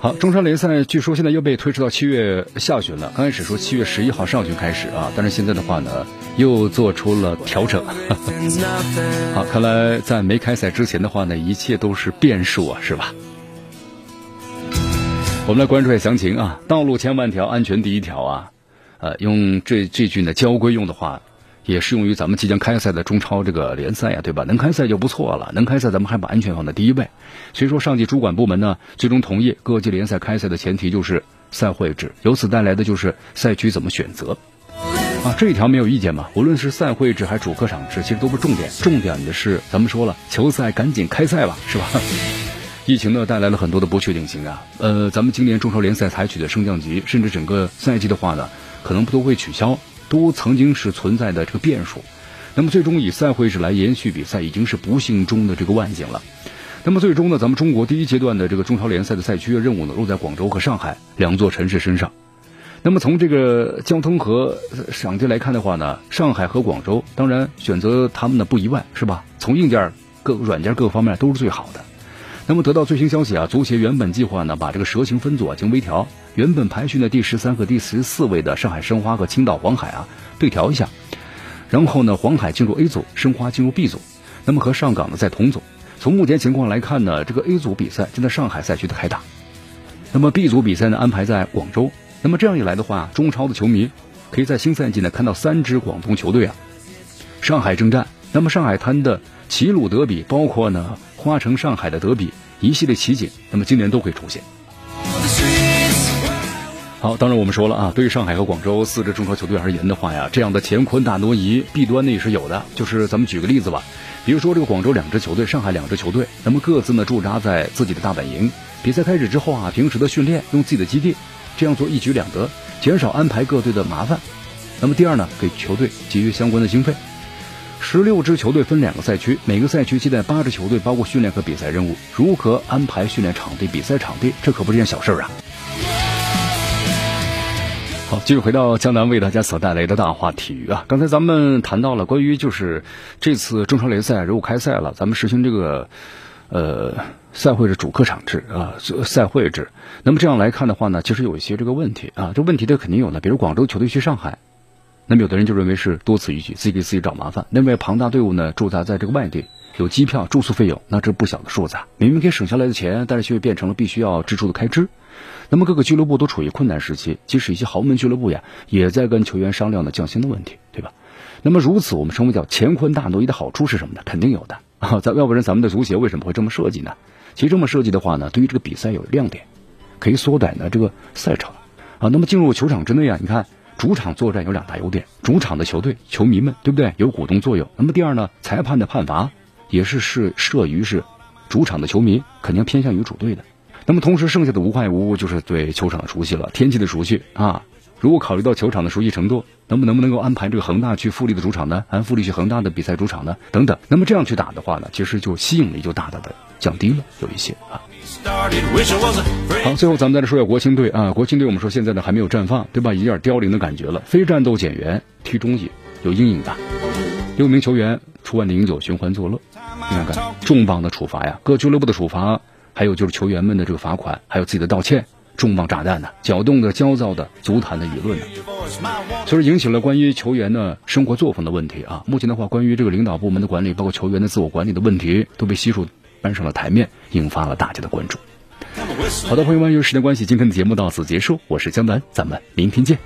好，中超联赛据说现在又被推迟到七月下旬了。刚开始说七月十一号上旬开始啊，但是现在的话呢，又做出了调整。好，看来在没开赛之前的话呢，一切都是变数啊，是吧？我们来关注一下详情啊。道路千万条，安全第一条啊。呃，用这这句呢交规用的话。也适用于咱们即将开赛的中超这个联赛呀，对吧？能开赛就不错了，能开赛咱们还把安全放在第一位。所以说，上级主管部门呢，最终同意各级联赛开赛的前提就是赛会制，由此带来的就是赛区怎么选择啊，这一条没有意见吧？无论是赛会制还是主客场制，其实都不是重点，重点的是咱们说了，球赛赶紧开赛吧，是吧？疫情呢带来了很多的不确定性啊，呃，咱们今年中超联赛采取的升降级，甚至整个赛季的话呢，可能都会取消。都曾经是存在的这个变数，那么最终以赛会制来延续比赛，已经是不幸中的这个万幸了。那么最终呢，咱们中国第一阶段的这个中超联赛的赛区任务呢，落在广州和上海两座城市身上。那么从这个交通和场地来看的话呢，上海和广州当然选择他们呢不意外，是吧？从硬件各软件各方面都是最好的。那么得到最新消息啊，足协原本计划呢把这个蛇形分组啊进行微调，原本排序的第十三和第十四位的上海申花和青岛黄海啊对调一下，然后呢黄海进入 A 组，申花进入 B 组，那么和上港呢在同组。从目前情况来看呢，这个 A 组比赛正在上海赛区的开打，那么 B 组比赛呢安排在广州。那么这样一来的话，中超的球迷可以在新赛季呢看到三支广东球队啊上海征战。那么上海滩的齐鲁德比，包括呢。花城上海的德比一系列奇景，那么今年都会出现。好，当然我们说了啊，对于上海和广州四支中超球队而言的话呀，这样的乾坤大挪移弊端呢也是有的。就是咱们举个例子吧，比如说这个广州两支球队，上海两支球队，那么各自呢驻扎在自己的大本营，比赛开始之后啊，平时的训练用自己的基地，这样做一举两得，减少安排各队的麻烦。那么第二呢，给球队节约相关的经费。十六支球队分两个赛区，每个赛区接待八支球队，包括训练和比赛任务。如何安排训练场地、比赛场地？这可不是件小事儿啊！好，继续回到江南为大家所带来的大话体育啊。刚才咱们谈到了关于就是这次中超联赛如果开赛了，咱们实行这个呃赛会是主客场制啊，赛会制。那么这样来看的话呢，其实有一些这个问题啊，这问题的肯定有的，比如广州球队去上海。那么有的人就认为是多此一举，自己给自己找麻烦。那么，庞大队伍呢驻扎在这个外地，有机票、住宿费用，那这不小的数字啊。明明可以省下来的钱，但是却变成了必须要支出的开支。那么各个俱乐部都处于困难时期，即使一些豪门俱乐部呀，也在跟球员商量呢降薪的问题，对吧？那么如此，我们称为叫乾坤大挪移的好处是什么呢？肯定有的啊！咱要不然咱们的足协为什么会这么设计呢？其实这么设计的话呢，对于这个比赛有亮点，可以缩短呢这个赛程啊。那么进入球场之内啊，你看。主场作战有两大优点，主场的球队球迷们对不对有鼓动作用？那么第二呢，裁判的判罚也是是设于是主场的球迷肯定偏向于主队的。那么同时剩下的无外无就是对球场的熟悉了，天气的熟悉啊。如果考虑到球场的熟悉程度，那么能不能够安排这个恒大去富力的主场呢？安富力去恒大的比赛主场呢？等等。那么这样去打的话呢，其实就吸引力就大大的降低了，有一些啊。好，最后咱们再来说一下国青队啊。国青队我们说现在呢还没有绽放，对吧？有点凋零的感觉了。非战斗减员踢中乙有阴影的，六名球员出外的饮酒寻欢作乐，你看看重磅的处罚呀！各俱乐部的处罚，还有就是球员们的这个罚款，还有自己的道歉，重磅炸弹呢，搅动的焦躁的足坛的舆论呢，所以引起了关于球员的生活作风的问题啊。目前的话，关于这个领导部门的管理，包括球员的自我管理的问题，都被悉数。搬上了台面，引发了大家的关注。好的，朋友们，由于时间关系，今天的节目到此结束。我是江南，咱们明天见。